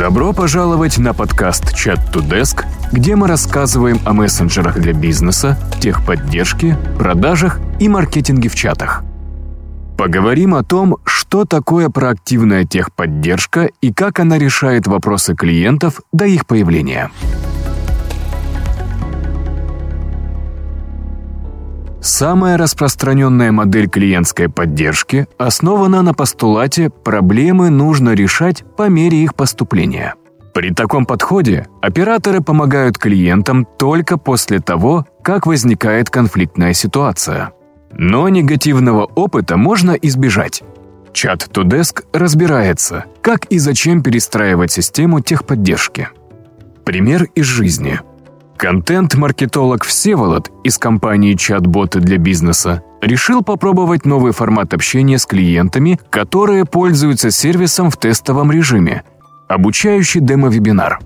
Добро пожаловать на подкаст Chat to Desk, где мы рассказываем о мессенджерах для бизнеса, техподдержке, продажах и маркетинге в чатах. Поговорим о том, что такое проактивная техподдержка и как она решает вопросы клиентов до их появления. Самая распространенная модель клиентской поддержки основана на постулате «проблемы нужно решать по мере их поступления». При таком подходе операторы помогают клиентам только после того, как возникает конфликтная ситуация. Но негативного опыта можно избежать. Чат Тудеск разбирается, как и зачем перестраивать систему техподдержки. Пример из жизни – Контент-маркетолог Всеволод из компании «Чат-боты для бизнеса» решил попробовать новый формат общения с клиентами, которые пользуются сервисом в тестовом режиме – обучающий демо-вебинар.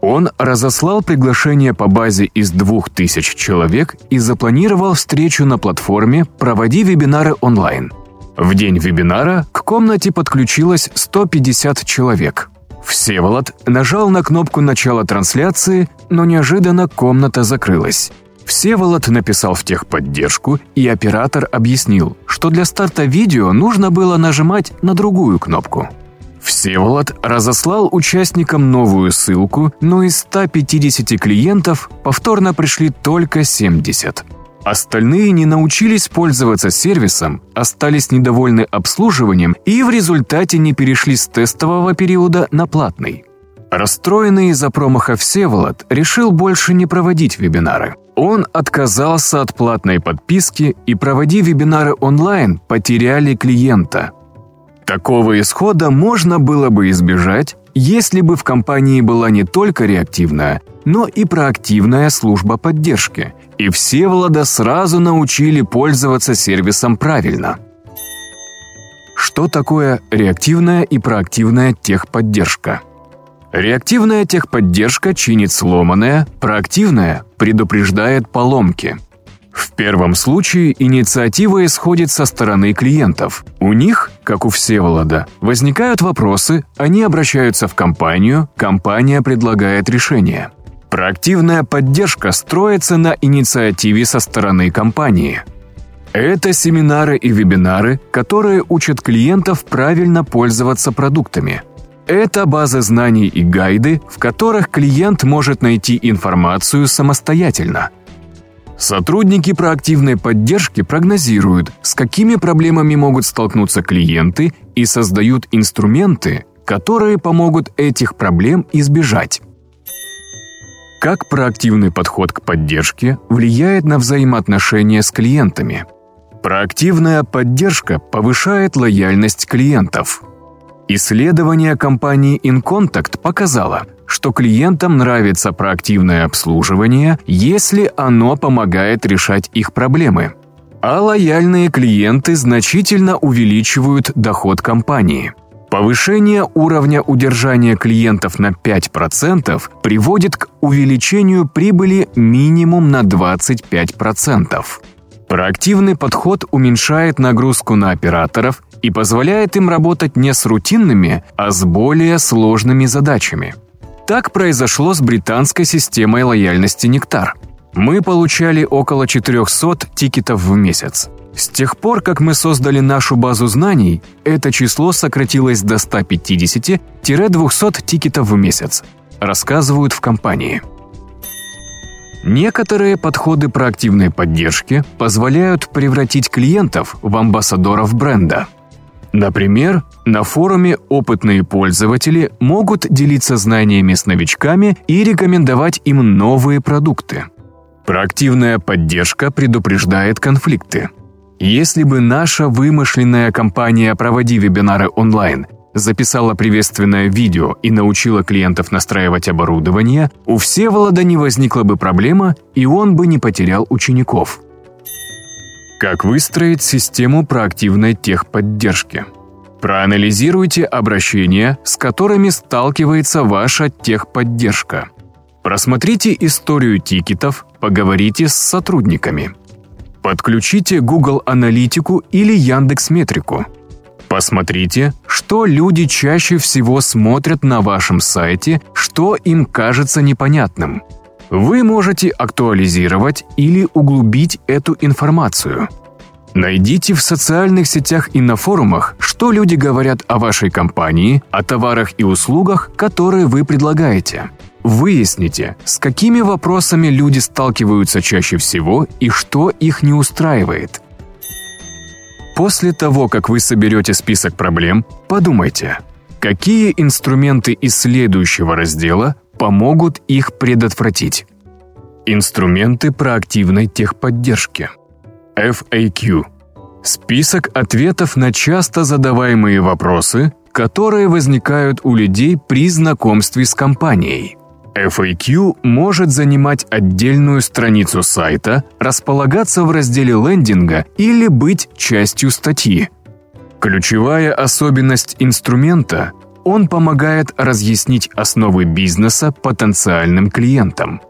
Он разослал приглашение по базе из 2000 человек и запланировал встречу на платформе «Проводи вебинары онлайн». В день вебинара к комнате подключилось 150 человек – Всеволод нажал на кнопку начала трансляции, но неожиданно комната закрылась. Всеволод написал в техподдержку, и оператор объяснил, что для старта видео нужно было нажимать на другую кнопку. Всеволод разослал участникам новую ссылку, но из 150 клиентов повторно пришли только 70. Остальные не научились пользоваться сервисом, остались недовольны обслуживанием и в результате не перешли с тестового периода на платный. Расстроенный из-за промаха Всеволод решил больше не проводить вебинары. Он отказался от платной подписки и, проводя вебинары онлайн, потеряли клиента. Такого исхода можно было бы избежать, если бы в компании была не только реактивная, но и проактивная служба поддержки, и все Влада сразу научили пользоваться сервисом правильно. Что такое реактивная и проактивная техподдержка? Реактивная техподдержка чинит сломанное, проактивная предупреждает поломки – в первом случае инициатива исходит со стороны клиентов. У них, как у Всеволода, возникают вопросы, они обращаются в компанию, компания предлагает решение. Проактивная поддержка строится на инициативе со стороны компании. Это семинары и вебинары, которые учат клиентов правильно пользоваться продуктами. Это базы знаний и гайды, в которых клиент может найти информацию самостоятельно – Сотрудники проактивной поддержки прогнозируют, с какими проблемами могут столкнуться клиенты и создают инструменты, которые помогут этих проблем избежать. Как проактивный подход к поддержке влияет на взаимоотношения с клиентами? Проактивная поддержка повышает лояльность клиентов. Исследование компании InContact показало, что клиентам нравится проактивное обслуживание, если оно помогает решать их проблемы. А лояльные клиенты значительно увеличивают доход компании. Повышение уровня удержания клиентов на 5% приводит к увеличению прибыли минимум на 25%. Проактивный подход уменьшает нагрузку на операторов и позволяет им работать не с рутинными, а с более сложными задачами – так произошло с британской системой лояльности «Нектар». Мы получали около 400 тикетов в месяц. С тех пор, как мы создали нашу базу знаний, это число сократилось до 150-200 тикетов в месяц, рассказывают в компании. Некоторые подходы проактивной поддержки позволяют превратить клиентов в амбассадоров бренда – Например, на форуме опытные пользователи могут делиться знаниями с новичками и рекомендовать им новые продукты. Проактивная поддержка предупреждает конфликты. Если бы наша вымышленная компания «Проводи вебинары онлайн» записала приветственное видео и научила клиентов настраивать оборудование, у Всеволода не возникла бы проблема, и он бы не потерял учеников. Как выстроить систему проактивной техподдержки? Проанализируйте обращения, с которыми сталкивается ваша техподдержка. Просмотрите историю тикетов, поговорите с сотрудниками. Подключите Google Аналитику или Яндекс Метрику. Посмотрите, что люди чаще всего смотрят на вашем сайте, что им кажется непонятным. Вы можете актуализировать или углубить эту информацию. Найдите в социальных сетях и на форумах, что люди говорят о вашей компании, о товарах и услугах, которые вы предлагаете. Выясните, с какими вопросами люди сталкиваются чаще всего и что их не устраивает – После того, как вы соберете список проблем, подумайте, какие инструменты из следующего раздела помогут их предотвратить. Инструменты проактивной техподдержки. FAQ. Список ответов на часто задаваемые вопросы, которые возникают у людей при знакомстве с компанией. FAQ может занимать отдельную страницу сайта, располагаться в разделе лендинга или быть частью статьи. Ключевая особенность инструмента – он помогает разъяснить основы бизнеса потенциальным клиентам.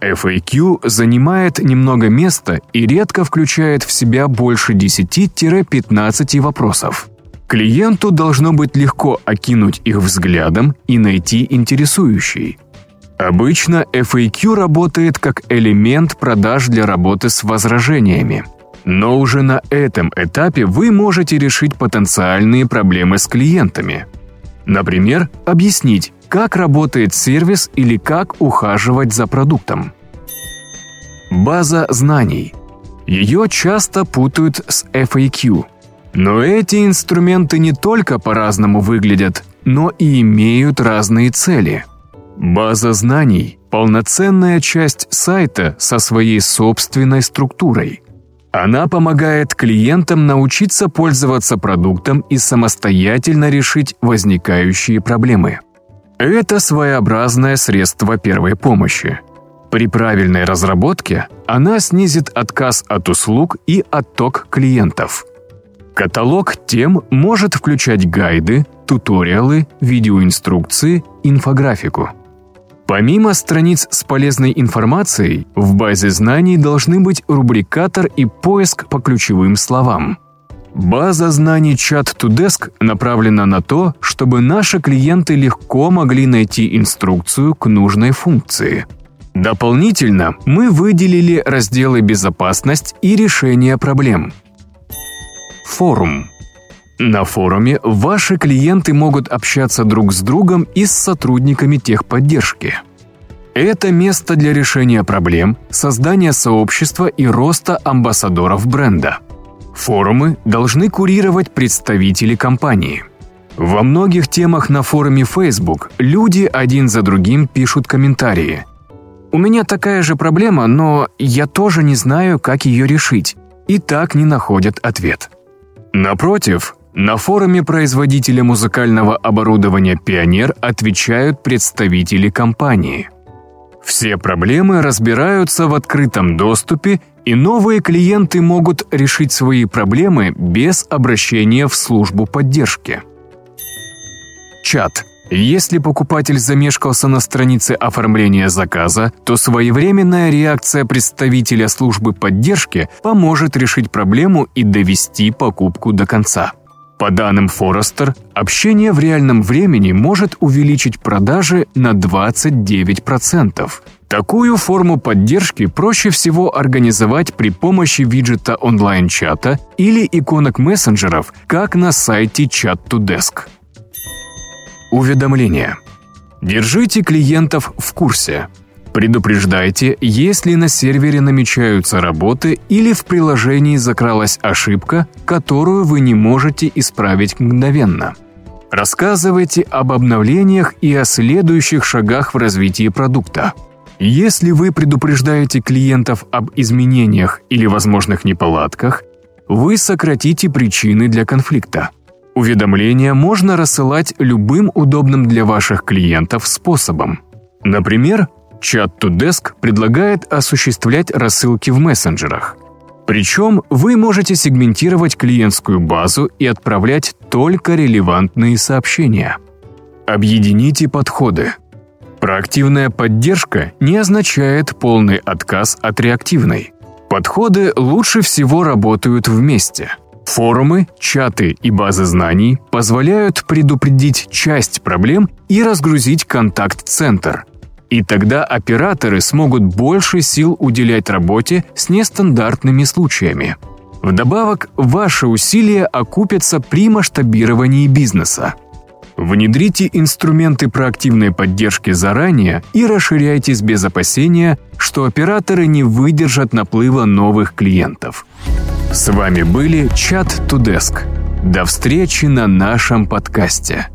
FAQ занимает немного места и редко включает в себя больше 10-15 вопросов. Клиенту должно быть легко окинуть их взглядом и найти интересующий – Обычно FAQ работает как элемент продаж для работы с возражениями. Но уже на этом этапе вы можете решить потенциальные проблемы с клиентами. Например, объяснить, как работает сервис или как ухаживать за продуктом. База знаний. Ее часто путают с FAQ. Но эти инструменты не только по-разному выглядят, но и имеют разные цели – База знаний – полноценная часть сайта со своей собственной структурой. Она помогает клиентам научиться пользоваться продуктом и самостоятельно решить возникающие проблемы. Это своеобразное средство первой помощи. При правильной разработке она снизит отказ от услуг и отток клиентов. Каталог тем может включать гайды, туториалы, видеоинструкции, инфографику. Помимо страниц с полезной информацией, в базе знаний должны быть рубрикатор и поиск по ключевым словам. База знаний Chat2Desk направлена на то, чтобы наши клиенты легко могли найти инструкцию к нужной функции. Дополнительно мы выделили разделы «Безопасность» и «Решение проблем». Форум – на форуме ваши клиенты могут общаться друг с другом и с сотрудниками техподдержки. Это место для решения проблем, создания сообщества и роста амбассадоров бренда. Форумы должны курировать представители компании. Во многих темах на форуме Facebook люди один за другим пишут комментарии. «У меня такая же проблема, но я тоже не знаю, как ее решить», и так не находят ответ. Напротив, на форуме производителя музыкального оборудования «Пионер» отвечают представители компании. Все проблемы разбираются в открытом доступе, и новые клиенты могут решить свои проблемы без обращения в службу поддержки. Чат. Если покупатель замешкался на странице оформления заказа, то своевременная реакция представителя службы поддержки поможет решить проблему и довести покупку до конца. По данным Forrester, общение в реальном времени может увеличить продажи на 29%. Такую форму поддержки проще всего организовать при помощи виджета онлайн-чата или иконок мессенджеров, как на сайте Chat2Desk. Уведомления. Держите клиентов в курсе. Предупреждайте, если на сервере намечаются работы или в приложении закралась ошибка, которую вы не можете исправить мгновенно. Рассказывайте об обновлениях и о следующих шагах в развитии продукта. Если вы предупреждаете клиентов об изменениях или возможных неполадках, вы сократите причины для конфликта. Уведомления можно рассылать любым удобным для ваших клиентов способом. Например, Chat2Desk предлагает осуществлять рассылки в мессенджерах. Причем вы можете сегментировать клиентскую базу и отправлять только релевантные сообщения. Объедините подходы. Проактивная поддержка не означает полный отказ от реактивной. Подходы лучше всего работают вместе. Форумы, чаты и базы знаний позволяют предупредить часть проблем и разгрузить контакт-центр. И тогда операторы смогут больше сил уделять работе с нестандартными случаями. Вдобавок, ваши усилия окупятся при масштабировании бизнеса. Внедрите инструменты проактивной поддержки заранее и расширяйтесь без опасения, что операторы не выдержат наплыва новых клиентов. С вами были Чат Тудеск. До встречи на нашем подкасте.